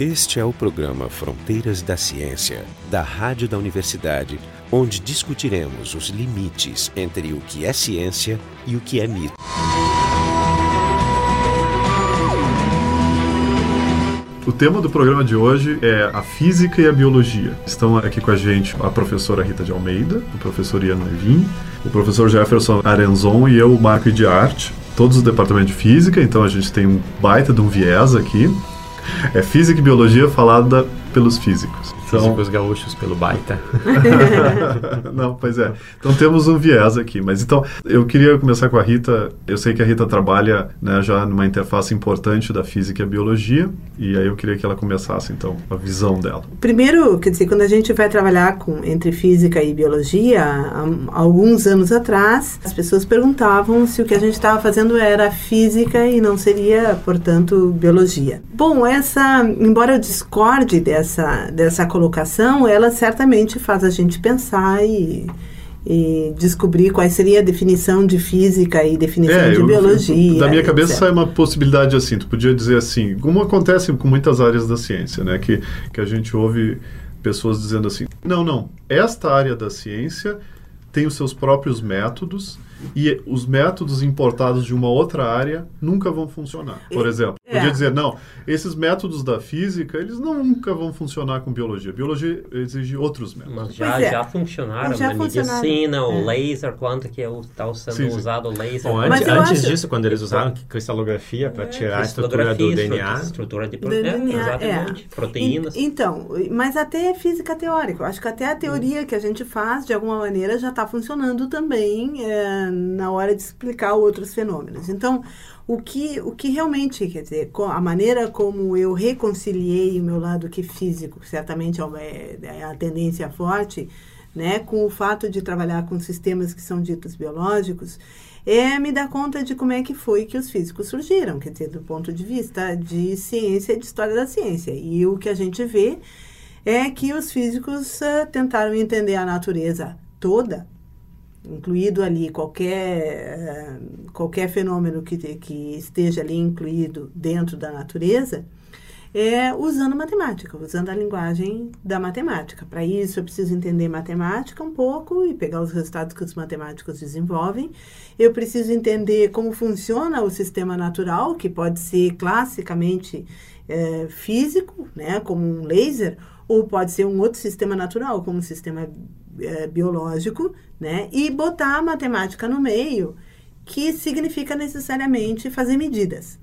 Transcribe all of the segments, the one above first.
Este é o programa Fronteiras da Ciência, da Rádio da Universidade, onde discutiremos os limites entre o que é ciência e o que é mito. O tema do programa de hoje é a física e a biologia. Estão aqui com a gente a professora Rita de Almeida, o professor Ian Levin, o professor Jefferson Arenzon e eu, Marco de Arte, todos do departamento de física, então a gente tem um baita de um viés aqui. É física e biologia falada pelos físicos. Então... Físicos gaúchos pelo baita. Não, pois é. Então temos um viés aqui. Mas então, eu queria começar com a Rita. Eu sei que a Rita trabalha né, já numa interface importante da física e a biologia. E aí eu queria que ela começasse, então, a visão dela. Primeiro, quer dizer, quando a gente vai trabalhar com, entre física e biologia, há, há alguns anos atrás, as pessoas perguntavam se o que a gente estava fazendo era física e não seria, portanto, biologia. Bom, essa, embora eu discorde dessa, dessa colocação, ela certamente faz a gente pensar e, e descobrir qual seria a definição de física e definição É, de eu- biologia. Da minha cabeça etc. sai uma possibilidade assim, tu podia dizer assim, como acontece com muitas áreas da ciência, né? Que, que a gente ouve pessoas dizendo assim, não, não, esta área da ciência tem os seus próprios métodos e os métodos importados de uma outra área nunca vão funcionar. Por exemplo, É. podia dizer, não, esses métodos da física, eles nunca vão funcionar com biologia. Biologia exige outros métodos. Mas já, é. já funcionaram Já na funcionaram. medicina, o É. laser, quanto que está sendo Sim, sim. usado o laser. Bom, antes, antes acho- disso, quando eles usaram cristalografia para tirar a estrutura do DNA, Estrutura de Do proteína, DNA, exatamente. é. Proteínas. En- Então, mas até é física teórica. Eu acho que até a teoria que a gente faz, de alguma maneira, já está funcionando também é, na hora de explicar outros fenômenos. Então, o que, o que realmente, quer dizer, a maneira como eu reconciliei o meu lado que físico, que certamente é, é- é a tendência forte, né, com o fato de trabalhar com sistemas que são ditos biológicos, é me dar conta de como é que foi que os físicos surgiram, quer dizer, do ponto de vista de ciência e de história da ciência. E o que a gente vê é que os físicos ah, tentaram entender a natureza toda, incluído ali qualquer, ah, qualquer fenômeno que, que esteja ali incluído dentro da natureza, é usando matemática, usando a linguagem da matemática. Para isso, eu preciso entender matemática um pouco e pegar os resultados que os matemáticos desenvolvem. Eu preciso entender como funciona o sistema natural, que pode ser classicamente eh, físico, né, como um laser, ou pode ser um outro sistema natural, como um sistema eh, biológico, né, e botar a matemática no meio, que significa necessariamente fazer medidas.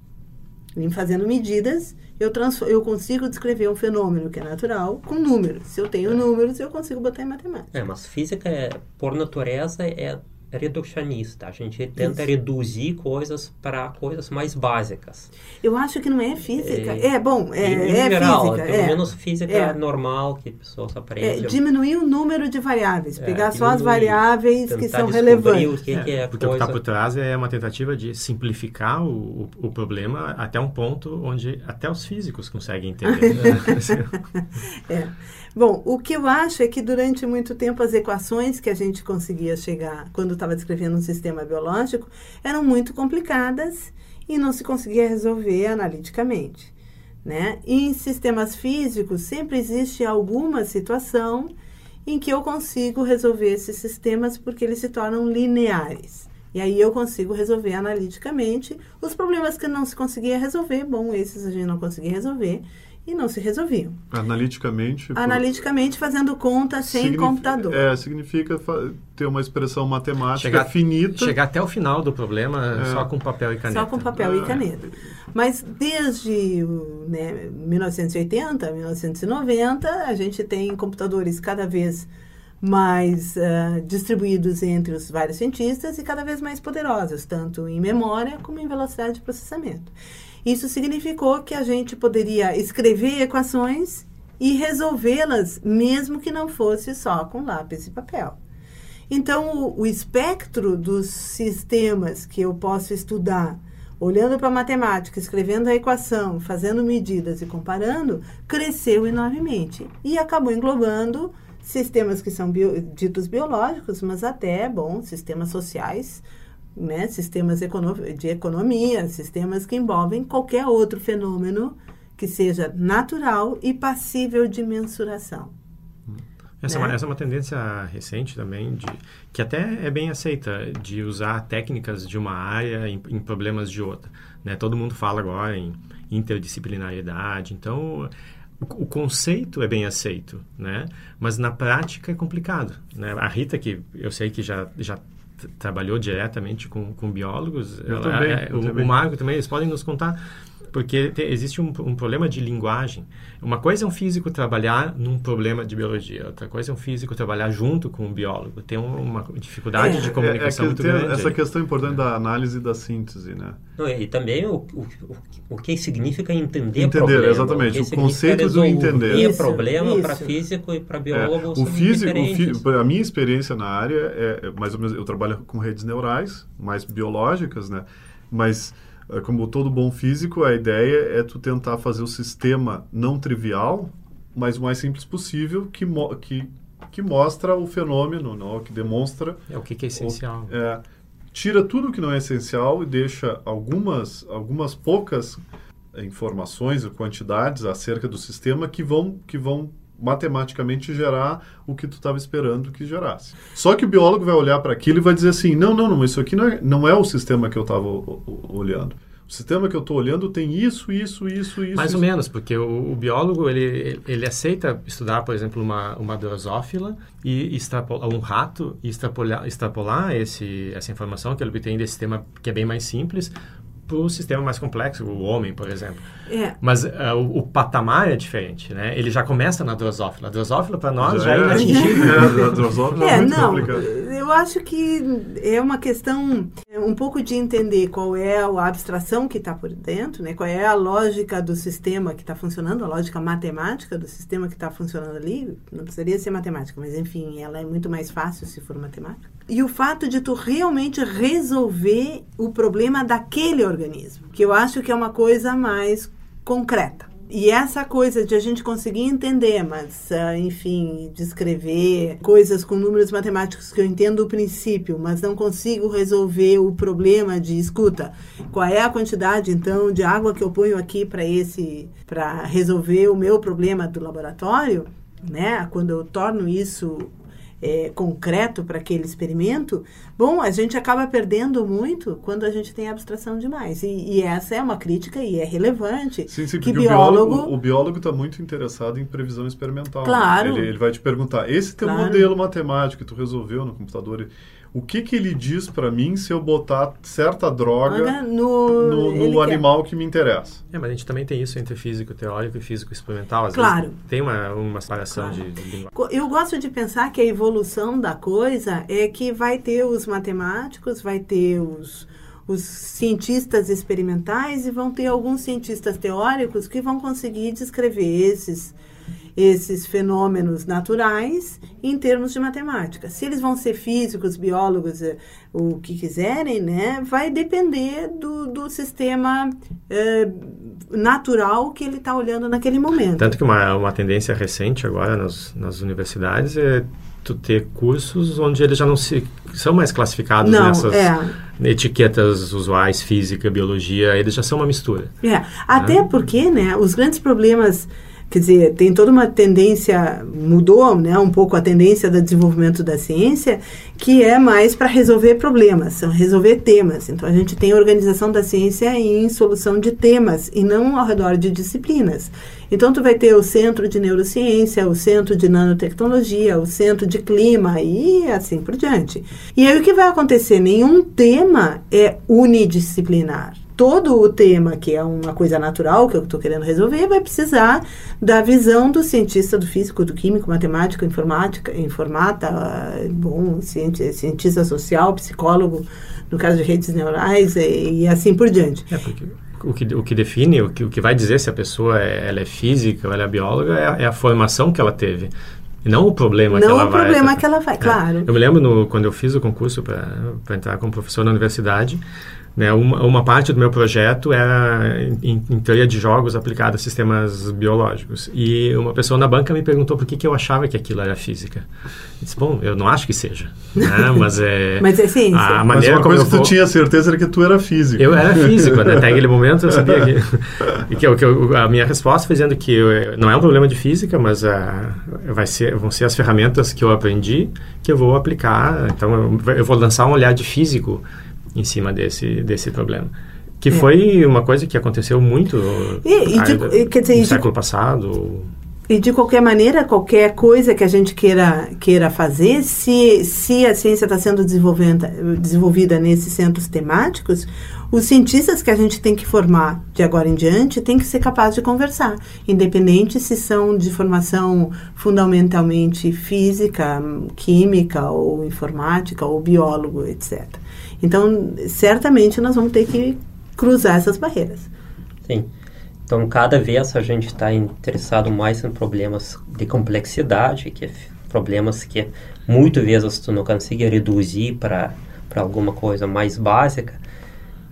Em fazendo medidas, eu, eu consigo descrever um fenômeno que é natural com números. Se eu tenho números, eu consigo botar em matemática. É, mas física, é, por natureza, é reducionista. A gente tenta Isso. reduzir coisas para coisas mais básicas. Eu acho que não é física. É, É, bom, é, em, em é geral, física. pelo é. menos física É. normal que pessoas É, aprendem. diminuir o número de variáveis, É, pegar só as variáveis que são relevantes. O que, que é porque o que coisa... está por trás é uma tentativa de simplificar o, o, o problema até um ponto onde até os físicos conseguem entender. É. Bom, o que eu acho é que durante muito tempo as equações que a gente conseguia chegar quando estava descrevendo um sistema biológico eram muito complicadas e não se conseguia resolver analiticamente. Né? E em sistemas físicos sempre existe alguma situação em que eu consigo resolver esses sistemas porque eles se tornam lineares. E aí eu consigo resolver analiticamente os problemas que não se conseguia resolver. Bom, esses a gente não conseguia resolver e não se resolviam. Analiticamente... por- Analiticamente fazendo conta sem signifi- computador. É, significa ter uma expressão matemática Chegar- finita. Chegar até o final do problema É. só com papel e caneta. Só com papel É. e caneta. Mas desde né, 1980, 1990, a gente tem computadores cada vez mais ah, distribuídos entre os vários cientistas e cada vez mais poderosos, tanto em memória como em velocidade de processamento. Isso significou que a gente poderia escrever equações e resolvê-las, mesmo que não fosse só com lápis e papel. Então, o, o espectro dos sistemas que eu posso estudar, olhando para a matemática, escrevendo a equação, fazendo medidas e comparando, cresceu enormemente e acabou englobando sistemas que são bio- ditos biológicos, mas até, bom, sistemas sociais, né, sistemas de economia, sistemas que envolvem qualquer outro fenômeno que seja natural e passível de mensuração. Essa, né? é uma, essa é uma tendência recente também, de, que até é bem aceita, de usar técnicas de uma área em, em problemas de outra. Né? Todo mundo fala agora em interdisciplinariedade, então o, o, conceito é bem aceito, né? mas na prática é complicado. Né? A Rita, que eu sei que já, já trabalhou diretamente com, com biólogos, eu ela, também, é, eu o, também. o Marco também, eles podem nos contar porque te, existe um, um, problema de linguagem. Uma coisa é um físico trabalhar num problema de biologia, outra coisa é um físico trabalhar junto com um biólogo. Tem uma dificuldade é, de comunicação é, é muito tem grande. Essa aí. questão importante da análise e da síntese, né? Não, e também o, o, o que significa entender Entender, problema. exatamente. O, que conceito do entender. E Isso, problema para físico e para biólogo É, o físico, o a minha experiência na área é, é mais ou menos eu trabalho com redes neurais, mais biológicas, né? Mas é, como todo bom físico, a ideia é tu tentar fazer o sistema não trivial, mas o mais simples possível, que, mo que, que mostra o fenômeno, não? que demonstra. É o que, que é essencial. É, tira tudo que não é essencial e deixa algumas, algumas poucas informações ou quantidades acerca do sistema que vão, que vão matematicamente gerar o que tu estava esperando que gerasse. Só que o biólogo vai olhar para aquilo e vai dizer assim, não, não, não, isso aqui não é, não é o sistema que eu estava olhando. O sistema que eu estou olhando tem isso, isso, isso, isso. Mais isso. ou menos, porque o, o, biólogo ele, ele aceita estudar, por exemplo, uma, uma drosófila e extrapolar um rato e extrapolar, extrapolar esse, essa informação que ele obtém desse sistema que é bem mais simples para o sistema mais complexo, o homem, por exemplo. É. Mas uh, o, o, patamar é diferente, né? Ele já começa na drosófila. A drosófila, para nós, já, já é inatingível. É, a drosófila é, É, muito não, complicado. eu acho que é uma questão um pouco de entender qual é a abstração que está por dentro, né? qual é a lógica do sistema que está funcionando, a lógica matemática do sistema que está funcionando ali. Não precisaria ser matemática, mas enfim, ela é muito mais fácil se for matemática. E o fato de tu realmente resolver o problema daquele organismo, que eu acho que é uma coisa mais concreta. E essa coisa de a gente conseguir entender, mas, uh, enfim, descrever coisas com números matemáticos que eu entendo o princípio, mas não consigo resolver o problema de escuta. Qual é a quantidade, então, de água que eu ponho aqui para esse, para resolver o meu problema do laboratório, né? Quando eu torno isso é, concreto para aquele experimento, bom, a gente acaba perdendo muito quando a gente tem abstração demais. E, e essa é uma crítica e é relevante. Sim, sim, que biólogo... o biólogo o biólogo está muito interessado em previsão experimental. Claro. Ele, ele vai te perguntar, esse teu Claro. modelo matemático que tu resolveu no computador, o que que ele diz para mim se eu botar certa droga no, no, no quer. animal que me interessa? É, mas a gente também tem isso entre físico teórico e físico experimental. Às Claro. vezes tem uma, uma separação Claro. de, de linguagem. Eu gosto de pensar que a evolução da coisa é que vai ter os matemáticos, vai ter os, os cientistas experimentais e vão ter alguns cientistas teóricos que vão conseguir descrever esses esses fenômenos naturais em termos de matemática. Se eles vão ser físicos, biólogos, eh, o que quiserem, né, vai depender do, do sistema eh, natural que ele está olhando naquele momento. Tanto que uma, uma tendência recente agora nas, nas universidades é tu ter cursos onde eles já não se são mais classificados Não, nessas é. etiquetas usuais, física, biologia, eles já são uma mistura. É, até porque, né, os grandes problemas, quer dizer, tem toda uma tendência, mudou, né, um pouco a tendência do desenvolvimento da ciência, que é mais para resolver problemas, resolver temas. Então a gente tem organização da ciência em solução de temas e não ao redor de disciplinas. Então tu vai ter o centro de neurociência, o centro de nanotecnologia, o centro de clima e assim por diante. E aí o que vai acontecer? Nenhum tema é unidisciplinar todo o tema, que é uma coisa natural que eu estou querendo resolver, vai precisar da visão do cientista, do físico, do químico, matemático, informática, informata, bom, cientista social, psicólogo, no caso de redes neurais e, e assim por diante. É porque o que, o que define, o que, o que vai dizer se a pessoa é, ela é física ou ela é bióloga é, a- é a formação que ela teve. E não o problema que Não ela o vai... problema que ela vai, É. claro. Eu me lembro no, quando eu fiz o concurso para entrar como professor na universidade, Né? Uma, uma, parte do meu projeto era em, em, teoria de jogos aplicada a sistemas biológicos. E uma pessoa na banca me perguntou por que, que eu achava que aquilo era física. Eu disse, bom, eu não acho que seja, né? mas é... mas é ciência. A maneira mas uma coisa que tu tinha certeza era que tu era físico. Eu era físico, né? até aquele momento eu sabia que... e que, que eu, a minha resposta foi dizendo que eu, não é um problema de física, mas uh, vai ser, vão ser as ferramentas que eu aprendi que eu vou aplicar. Então, eu, eu vou lançar um olhar de físico em cima desse, desse problema. Que é. foi uma coisa que aconteceu muito e, e de, dizer, no século de, passado. E de qualquer maneira, qualquer coisa que a gente queira, queira fazer, se, se a ciência está sendo desenvolvida nesses centros temáticos, os cientistas que a gente tem que formar de agora em diante têm que ser capazes de conversar, independente se são de formação fundamentalmente física, química ou informática ou biólogo, etc. Então, certamente nós vamos ter que cruzar essas barreiras. Sim. Então, cada vez a gente está interessado mais em problemas de complexidade, que é problemas que muitas vezes tu não consegue reduzir para alguma coisa mais básica.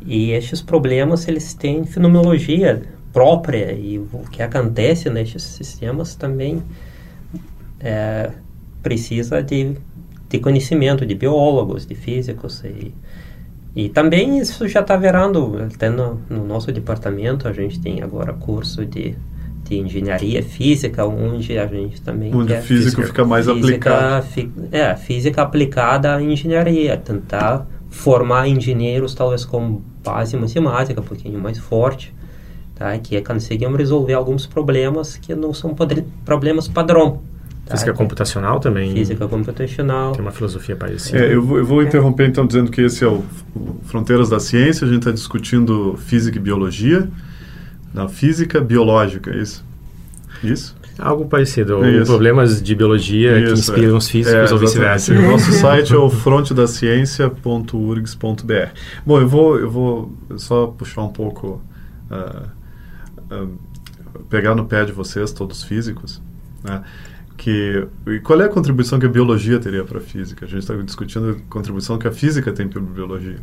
E estes problemas eles têm fenomenologia própria e o que acontece nestes sistemas também é, precisa de, de conhecimento de biólogos, de físicos e e também isso já está virando, até no, no, nosso departamento, a gente tem agora curso de, de engenharia física, onde a gente também onde quer... físico física, fica mais física, aplicado. Fi, é, física aplicada à engenharia, tentar formar engenheiros talvez com base matemática um pouquinho mais forte, tá? que conseguem resolver alguns problemas que não são problemas padrão. Física computacional também. Física computacional. Tem uma filosofia parecida. É, eu, vou, eu vou interromper então dizendo que esse é o, o Fronteiras da Ciência. A gente está discutindo física e biologia. Na física biológica, é isso? Isso? Algo parecido. Isso. Problemas de biologia isso, que inspiram é. os físicos é, ou vice-versa. O nosso site é o frontedaciencia.urgs.br. Bom, eu vou, eu vou só puxar um pouco... Uh, uh, pegar no pé de vocês, todos físicos, né? Que e qual é a contribuição que a biologia teria para a física? A gente está discutindo a contribuição que a física tem para a biologia.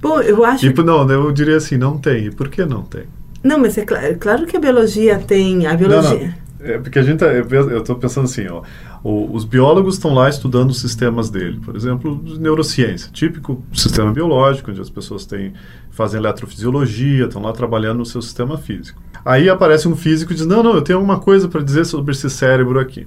Bom, eu acho. Tipo, não, eu diria assim, não tem. E por que não tem? Não, mas é claro, claro que a biologia tem. A biologia. Não, não. É porque a gente tá, eu estou pensando assim, ó, os biólogos estão lá estudando os sistemas dele, por exemplo, neurociência, típico sistema biológico, onde as pessoas têm fazem eletrofisiologia, estão lá trabalhando no seu sistema físico. Aí aparece um físico e diz: Não, não, eu tenho alguma coisa para dizer sobre esse cérebro aqui.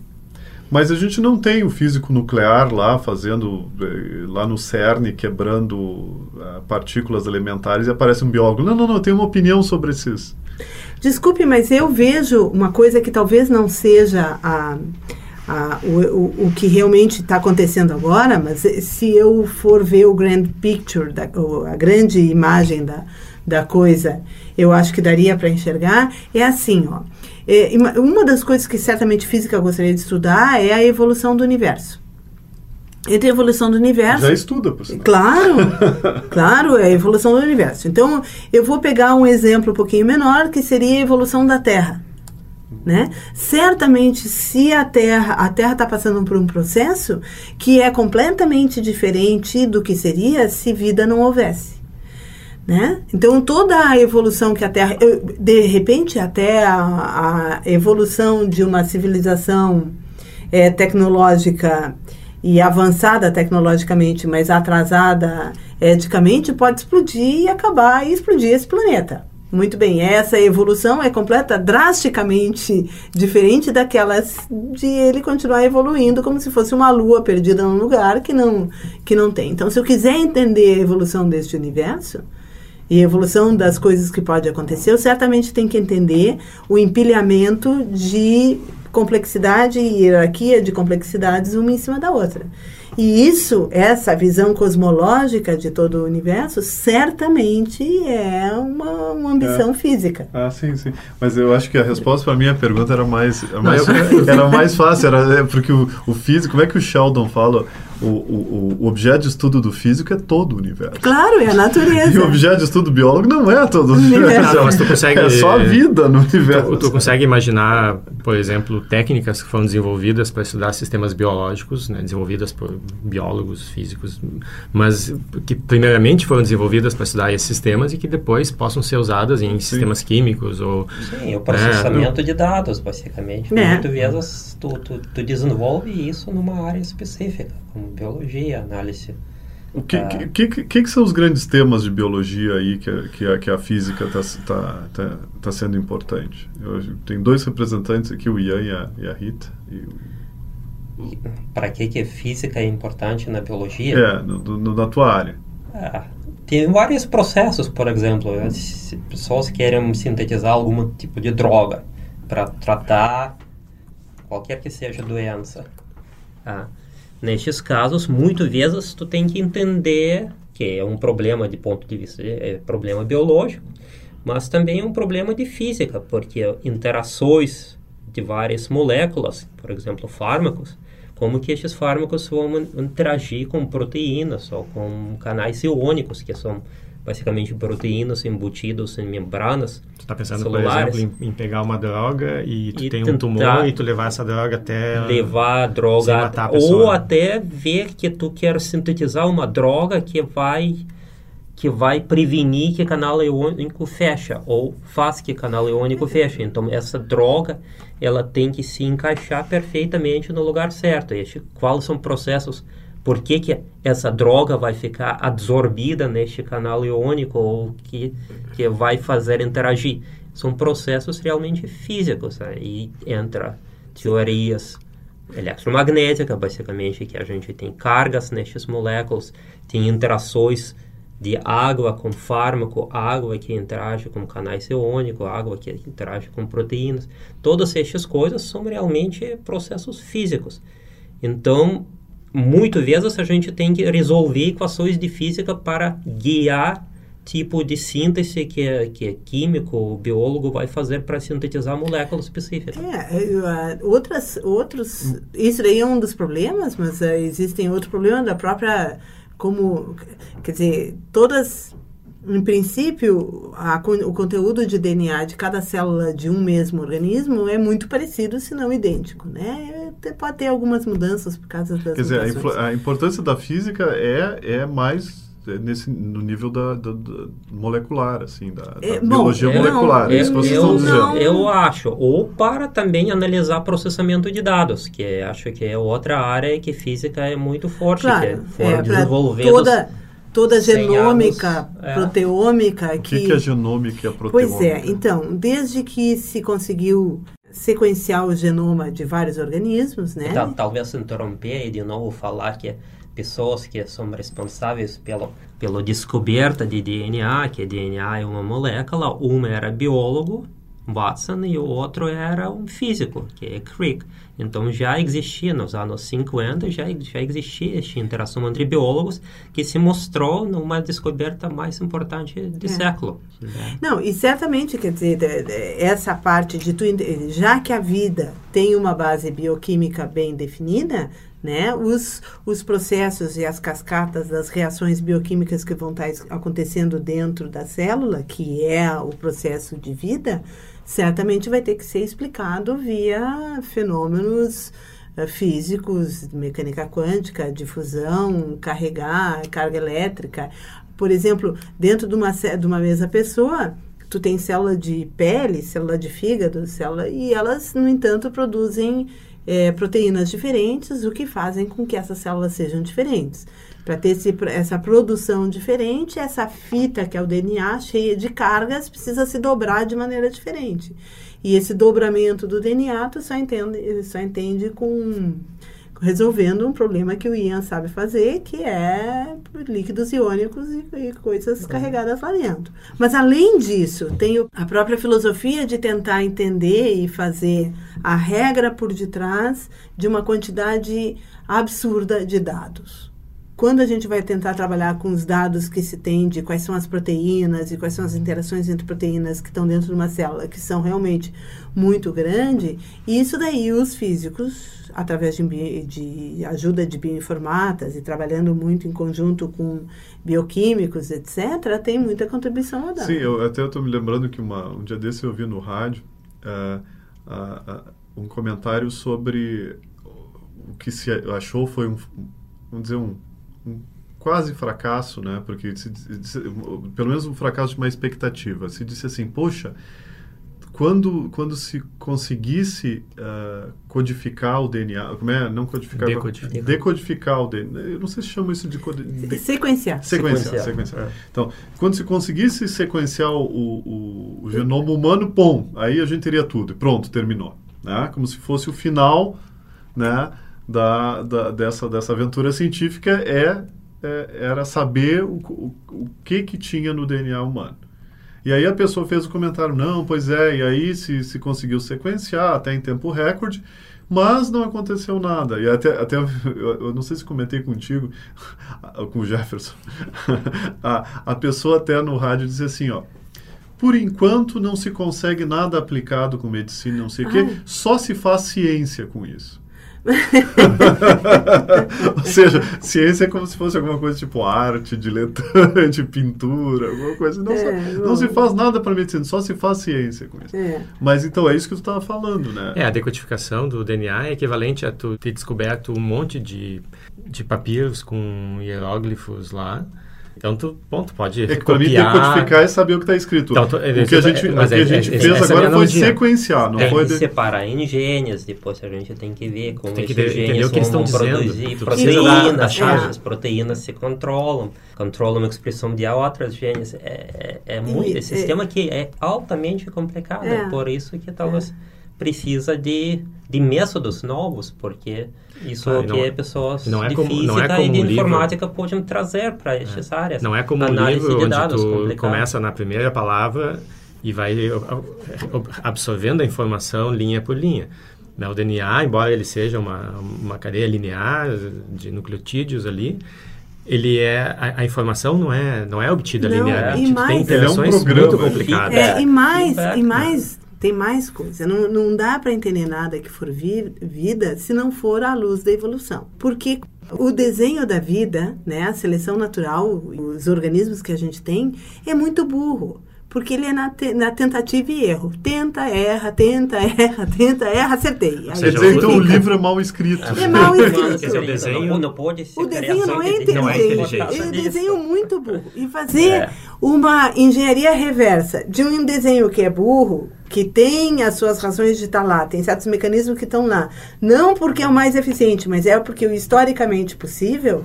Mas a gente não tem o físico nuclear lá fazendo, eh, lá no CERN, quebrando uh, partículas elementares e aparece um biólogo. Não, não, não, eu tenho uma opinião sobre esses. Desculpe, mas eu vejo uma coisa que talvez não seja a, a, o, o, o que realmente está acontecendo agora, mas se eu for ver o grand picture, da, a grande imagem da, da coisa, eu acho que daria para enxergar, é assim, ó. É, uma das coisas que certamente física gostaria de estudar é a evolução do universo. Entre a evolução do universo. Já estuda, por sinal. Claro, claro, é a evolução do universo. Então, eu vou pegar um exemplo um pouquinho menor, que seria a evolução da Terra. Né? Certamente, se a Terra a Terra está passando por um processo que é completamente diferente do que seria se vida não houvesse. Né? Então, toda a evolução que a Terra. de repente, até a, a evolução de uma civilização é, tecnológica e avançada tecnologicamente, mas atrasada eticamente, pode explodir e acabar e explodir esse planeta. Muito bem, essa evolução é completa, drasticamente diferente daquelas de ele continuar evoluindo como se fosse uma lua perdida num lugar que não, que não tem. Então, se eu quiser entender a evolução deste universo, e a evolução das coisas que pode acontecer, eu certamente tenho que entender o empilhamento de complexidade e hierarquia de complexidades uma em cima da outra. E isso, essa visão cosmológica de todo o universo, certamente é uma, uma ambição é. física. Ah, sim, sim. Mas eu acho que a resposta para a minha pergunta era mais, mais era mais fácil, era é, porque o, o físico, como é que o Sheldon fala? O, o, o, objeto de estudo do físico é todo o universo. Claro, é a natureza. E o objeto de estudo do biólogo não é todo o universo. Não, mas tu consegue, é só a vida no universo. Tu, tu consegue imaginar, por exemplo, técnicas que foram desenvolvidas para estudar sistemas biológicos, né, desenvolvidas por biólogos, físicos, mas que primeiramente foram desenvolvidas para estudar esses sistemas e que depois possam ser usadas em Sim. sistemas químicos ou... Sim, o processamento é, de dados, basicamente. É. Muitas vezes tu, tu, tu desenvolve isso numa área específica, como biologia, análise. O que, ah. que, que, que, são os grandes temas de biologia aí que, a, que, a, que a física está tá, tá, tá sendo importante? Eu, tem dois representantes aqui, o Ian e a, e a Rita. Para que, que física é importante na biologia? É, no, no, na tua área. Ah, tem vários processos, por exemplo, as pessoas querem sintetizar algum tipo de droga para tratar qualquer que seja a doença. Ah, nestes casos, muitas vezes tu tem que entender que é um problema de ponto de vista é problema biológico, mas também é um problema de física, porque interações de várias moléculas, por exemplo, fármacos, como que esses fármacos vão interagir com proteínas ou com canais iônicos, que são basicamente proteínas embutidas em membranas Tu tá pensando, celulares. por exemplo, em, em, pegar uma droga e tu e tem um tumor e tu levar essa droga até... Levar a droga... A ou até ver que tu quer sintetizar uma droga que vai que vai prevenir que canal iônico fecha ou faz que canal iônico feche. Então essa droga ela tem que se encaixar perfeitamente no lugar certo. Quais são processos por que, que essa droga vai ficar absorvida neste canal iônico ou que, que vai fazer interagir. São processos realmente físicos. Né? E entra teorias eletromagnéticas, basicamente, que a gente tem cargas nestes moléculas, tem interações de água com fármaco, água que interage com canais iônicos, água que interage com proteínas. Todas essas coisas são realmente processos físicos. Então, muitas vezes a gente tem que resolver equações de física para guiar tipo de síntese que é, que é químico ou biólogo vai fazer para sintetizar moléculas específicas. É, uh, outras, outros, isso daí é um dos problemas, mas uh, existem outros problemas da própria, como, quer dizer, todas em princípio, a, o conteúdo de DNA de cada célula de um mesmo organismo é muito parecido, se não idêntico, né? Pode ter algumas mudanças por causa das Quer dizer, a, a, importância da física é, é mais é nesse, no nível da, da, da molecular, assim, da, é, da biologia bom, molecular. é isso que vocês eu, estão dizendo. Eu acho. Ou para também analisar processamento de dados, que acho que é outra área que física é muito forte, claro, que é, for é, desenvolvendo... Toda toda a genômica, é. proteômica. O que, que, é genômica e a proteômica? Pois é, então, desde que se conseguiu sequenciar o genoma de vários organismos, né? Então, talvez interromper e de novo falar que pessoas que são responsáveis pelo, pela descoberta de DNA, que DNA é uma molécula, uma era biólogo, Watson, e o outro era um físico, que é Crick. Então já existia nos anos 50, já, já existia essa interação entre biólogos que se mostrou numa descoberta mais importante do é. século. Não, e certamente, quer dizer, essa parte de tu, já que a vida tem uma base bioquímica bem definida, né? Os, os processos e as cascatas das reações bioquímicas que vão estar acontecendo dentro da célula, que é o processo de vida, certamente vai ter que ser explicado via fenômenos uh, físicos, mecânica quântica, difusão, carregar, carga elétrica. Por exemplo, dentro de uma, de uma mesma pessoa, tu tem célula de pele, célula de fígado, célula, e elas, no entanto, produzem é, proteínas diferentes, o que fazem com que essas células sejam diferentes. Para ter esse, essa produção diferente, essa fita, que é o DNA, cheia de cargas, precisa se dobrar de maneira diferente. E esse dobramento do DNA, tu só entende, só entende com resolvendo um problema que o Ian sabe fazer, que é líquidos iônicos e, e coisas uhum. carregadas lá dentro. Mas além disso, tem a própria filosofia de tentar entender e fazer a regra por detrás de uma quantidade absurda de dados quando a gente vai tentar trabalhar com os dados que se tem de quais são as proteínas e quais são as interações entre proteínas que estão dentro de uma célula, que são realmente muito grandes, isso daí os físicos, através de, de ajuda de bioinformatas e trabalhando muito em conjunto com bioquímicos, etc., tem muita contribuição a dar. Sim, eu até estou me lembrando que uma, um dia desse eu ouvi no rádio uh, uh, uh, um comentário sobre o que se achou foi um, vamos dizer, um quase fracasso, né? Porque se, se, pelo menos um fracasso de uma expectativa. Se disse assim, poxa, quando, quando se conseguisse uh, codificar o DNA, como é? Não codificar, decodificar, decodificar o DNA. Eu não sei se chama isso de, de sequenciar. Sequenciar, sequenciar. É. Então, quando se conseguisse sequenciar o, o, o, genoma humano, bom, aí a gente teria tudo. Pronto, terminou. Né? Como se fosse o final, né? Da, da, dessa, dessa aventura científica é, é era saber o, o, o que que tinha no DNA humano. E aí a pessoa fez o comentário, não, pois é, e aí se, se conseguiu sequenciar até em tempo recorde, mas não aconteceu nada. E até, até eu, não sei se comentei contigo, com o Jefferson, a, a pessoa até no rádio disse assim, ó, por enquanto não se consegue nada aplicado com medicina, não sei o quê, só se faz ciência com isso. Ou seja, ciência é como se fosse alguma coisa tipo arte, diletante, pintura, alguma coisa. Não, é, se, não se faz nada para medicina, só se faz ciência com isso. É. Mas então é isso que tu estava falando, né? É, a decodificação do DNA é equivalente a tu ter descoberto um monte de, de papiros com hieróglifos lá então, tu, bom, tu pode é para mim, decodificar e saber o que está escrito. Então, tu, o que a gente, o que a gente é, fez agora foi sequenciar, não tem foi... De... separar em genes, depois a gente tem que ver como tem que esses genes o que eles estão produzir proteínas, da, as proteínas se controlam, controlam a expressão de outras genes. É, é, é muito, e, esse sistema aqui é altamente complicado, é por isso que talvez precisa de, de métodos novos, porque isso ah, que não, pessoas não é de como, física não é como e de informática livro. podem trazer para estas é. áreas. Não é como Análise um livro onde dados, tu complicado. começa na primeira palavra e vai absorvendo a informação linha por linha. Né, o DNA, embora ele seja uma, uma cadeia linear de nucleotídeos ali, ele é a, a, informação não é não é obtida não, linearmente. Mais, tem interações é um muito complicadas. É, e mais e mais tem mais coisa. Não, não dá para entender nada que for vi, vida se não for à luz da evolução. Porque o desenho da vida, né, a seleção natural, os organismos que a gente tem, é muito burro porque ele é na, te, na, tentativa e erro. Tenta, erra, tenta, erra, tenta, erra, acertei. Aí seja, então o livro é mal escrito. É mal escrito. o desenho não, pode ser O desenho não é, inteligente. Não é inteligente. É um desenho muito burro. E fazer é. uma engenharia reversa de um desenho que é burro, que tem as suas razões de estar lá, tem certos mecanismos que estão lá, não porque é o mais eficiente, mas é porque o historicamente possível,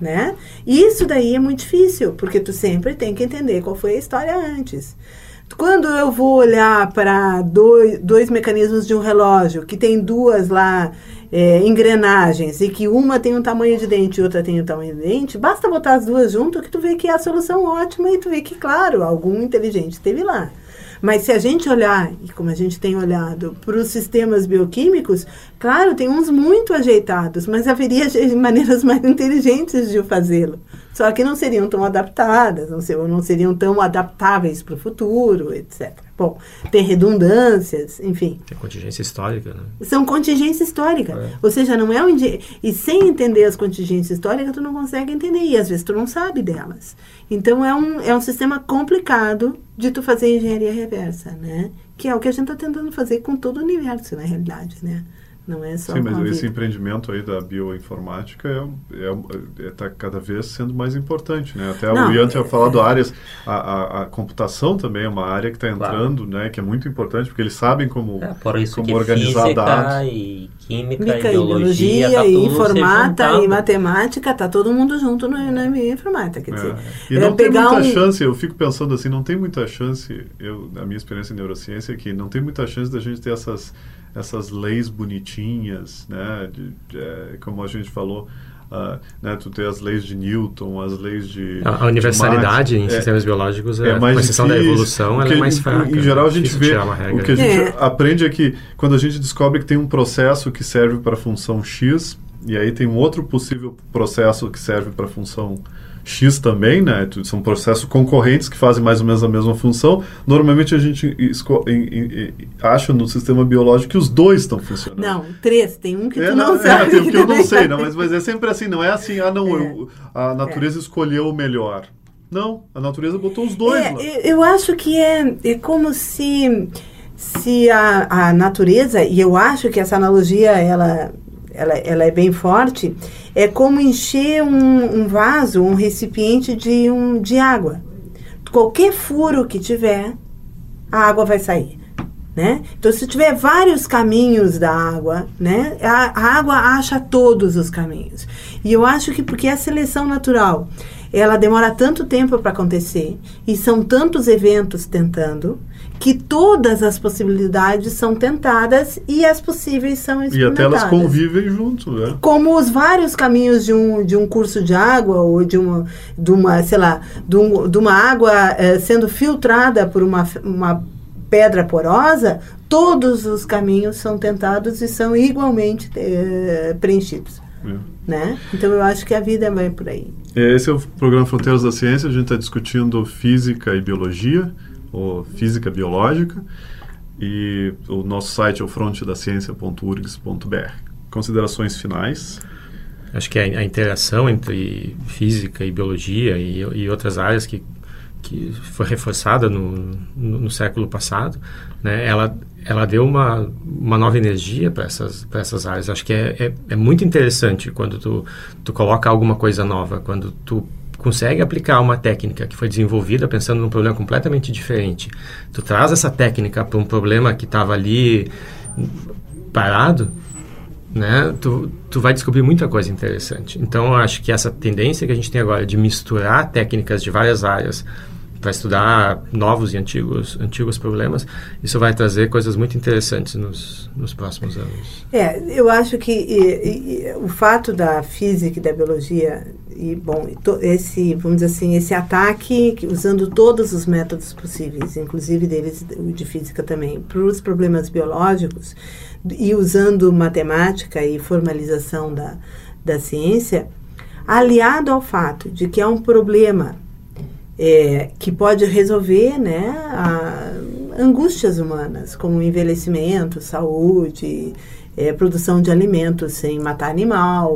né? Isso daí é muito difícil, porque tu sempre tem que entender qual foi a história antes. Quando eu vou olhar para dois, dois mecanismos de um relógio, que tem duas lá é, engrenagens, e que uma tem um tamanho de dente e outra tem um tamanho de dente, basta botar as duas junto que tu vê que é a solução ótima e tu vê que, claro, algum inteligente esteve lá. Mas se a gente olhar, e como a gente tem olhado, para os sistemas bioquímicos, claro, tem uns muito ajeitados, mas haveria maneiras mais inteligentes de fazê-lo. Só que não seriam tão adaptadas, não, ser, não seriam tão adaptáveis para o futuro, etc. Bom, tem redundâncias, enfim. Tem contingência histórica, né? São contingência histórica. É. Ou seja, não é um... E sem entender as contingências históricas, tu não consegue entender. E às vezes tu não sabe delas. Então é um, é um sistema complicado de tu fazer engenharia reversa, né? Que é o que a gente está tentando fazer com todo o universo, na realidade, né? Não é só Sim, mas esse empreendimento aí da bioinformática está é, é, é, tá cada vez sendo mais importante, né? Até Não, o Ian tinha é, falado áreas, a, a, a, computação também é uma área que está entrando, claro. né? Que é muito importante, porque eles sabem como, é, por isso como que organizar dados. E química, química biologia, biologia tá informática e matemática, tá todo mundo junto no, na bioinformática. Quer dizer, é. E não tem muita um... chance, eu fico pensando assim, não tem muita chance, eu, na minha experiência em neurociência, é que não tem muita chance da gente ter essas essas leis bonitinhas, né? De, de, é, como a gente falou, uh, né? Tu tem as leis de Newton, as leis de a, a universalidade em é, sistemas biológicos é, é mais com exceção da evolução, ela é mais fraca. Em, geral a gente vê o que a gente é. aprende é que quando a gente descobre que tem um processo que serve para a função x e aí tem um outro possível processo que serve para a função X também, né? São processos concorrentes que fazem mais ou menos a mesma função. Normalmente a gente acha no sistema biológico que os dois estão funcionando. Não, três. Tem um que é, tu não, não sabe. É, tem um que eu não sei, não, mas, mas é sempre assim. Não é assim, ah, não, é. eu, a natureza é. escolheu o melhor. Não, a natureza botou os dois é, lá. Eu acho que é, é como se, se a, a natureza, e eu acho que essa analogia, ela ela, ela é bem forte, é como encher um, um vaso, um recipiente de, um, de água. Qualquer furo que tiver, a água vai sair. Né? Então, se tiver vários caminhos da água, né, a, a, água acha todos os caminhos. E eu acho que porque a seleção natural ela demora tanto tempo para acontecer e são tantos eventos tentando que todas as possibilidades são tentadas e as possíveis são experimentadas. E até elas convivem junto, né? Como os vários caminhos de um, de um curso de água ou de uma, de uma sei lá, de, um, de uma água eh, sendo filtrada por uma, uma pedra porosa, todos os caminhos são tentados e são igualmente eh, preenchidos. É. Né? Então eu acho que a vida vai por aí. Esse é o programa Fronteiras da Ciência, a gente está discutindo física e biologia ou física biológica, e o nosso site é o frontedaciencia.urgs.br. Considerações finais? Acho que a, a interação entre física e biologia e, e outras áreas que, que foi reforçada no, no, no século passado, né, ela, ela deu uma, uma nova energia para essas, essas áreas. Acho que é, é, é, muito interessante quando tu, tu coloca alguma coisa nova, quando tu consegue aplicar uma técnica que foi desenvolvida pensando num problema completamente diferente, tu traz essa técnica para um problema que estava ali parado, né? Tu, tu vai descobrir muita coisa interessante. Então, eu acho que essa tendência que a gente tem agora de misturar técnicas de várias áreas para estudar novos e antigos, antigos problemas, isso vai trazer coisas muito interessantes nos, nos próximos anos. É, eu acho que e, e, o fato da física e da biologia e bom, esse vamos dizer assim, esse ataque usando todos os métodos possíveis, inclusive deles de física também, para os problemas biológicos e usando matemática e formalização da, da ciência, aliado ao fato de que é um problema é, que pode resolver né, a, angústias humanas, como envelhecimento, saúde, é, produção de alimentos sem matar animal,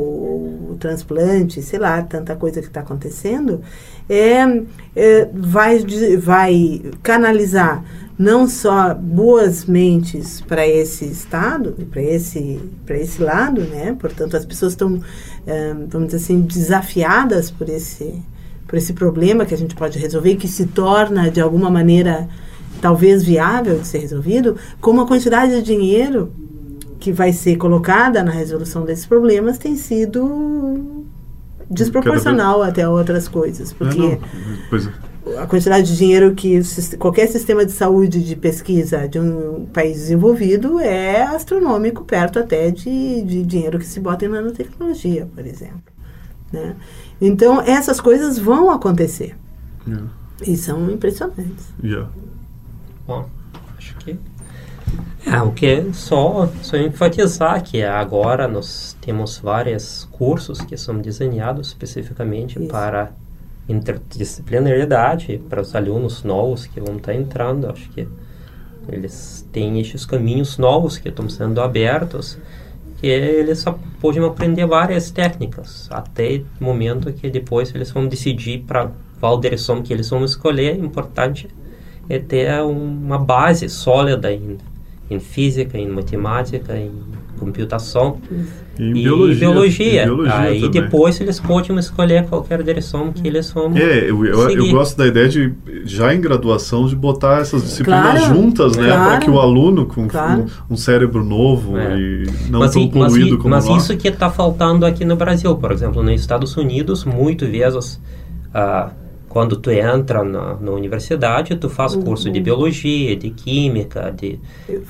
transplante, sei lá, tanta coisa que está acontecendo, é, é, vai, vai canalizar não só boas mentes para esse estado, para esse, esse lado, né? Portanto, as pessoas estão, é, vamos dizer assim, desafiadas por esse por esse problema que a gente pode resolver, que se torna de alguma maneira talvez viável de ser resolvido, como a quantidade de dinheiro que vai ser colocada na resolução desses problemas tem sido desproporcional até outras coisas, porque é. a quantidade de dinheiro que qualquer sistema de saúde de pesquisa de um país desenvolvido é astronômico, perto até de, de dinheiro que se bota em nanotecnologia, por exemplo. Né? Então, essas coisas vão acontecer. Yeah. E são impressionantes. Yeah. Bom, acho que. É, o que é só, só enfatizar que agora nós temos vários cursos que são desenhados especificamente Isso. para interdisciplinaridade, para os alunos novos que vão estar entrando. Acho que eles têm esses caminhos novos que estão sendo abertos que eles podem aprender várias técnicas até o momento que depois eles vão decidir para qual direção que eles vão escolher. Importante é ter uma base sólida em, em física, em matemática, em computação e, e biologia. biologia. E biologia Aí também. depois eles podem escolher qualquer direção que eles vão É, eu, eu, eu, gosto da ideia de, já em graduação, de botar essas disciplinas claro, juntas, né? Claro, para que o aluno com claro. um, um, cérebro novo é. e não mas, tão poluído mas, como mas nós. Mas isso que está faltando aqui no Brasil, por exemplo, nos Estados Unidos, muito vezes... Uh, quando tu entra na, na universidade, tu faz uhum. curso de biologia, de química, de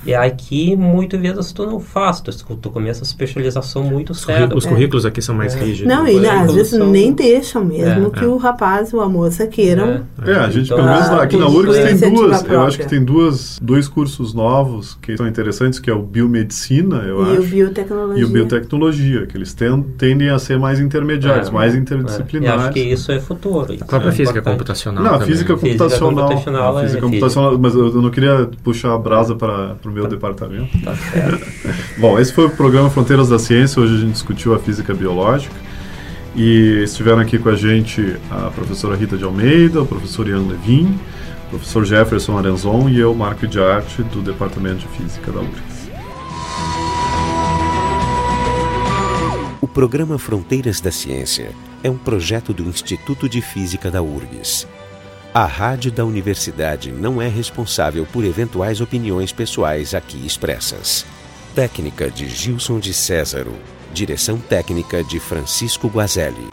e aqui muitas vezes tu não faz, tu, tu começa a especialização muito cedo. Os currículos aqui são mais é. rígidos. Não, e às vezes são... nem deixam mesmo é. que é. o rapaz ou a moça queiram. É, a gente então, pelo menos aqui na URGS tem duas, eu acho que tem duas, dois cursos novos que são interessantes, que é o biomedicina, eu e acho. O biotecnologia. E o biotecnologia, que eles tendem a ser mais intermediários, é. mais interdisciplinares. É. acho que isso é futuro. A própria física física computacional. Não, a física computacional. Física computacional, a física é computacional mas eu não queria puxar a brasa para o meu tá. departamento. Tá certo. Bom, esse foi o programa Fronteiras da Ciência. Hoje a gente discutiu a física biológica. E estiveram aqui com a gente a professora Rita de Almeida, o professor Ian Levin, o professor Jefferson Arenzon e eu, Marco de Arte, do Departamento de Física da URGS. Programa Fronteiras da Ciência é um projeto do Instituto de Física da URGS. A rádio da universidade não é responsável por eventuais opiniões pessoais aqui expressas. Técnica de Gilson de Césaro. Direção técnica de Francisco Guazelli.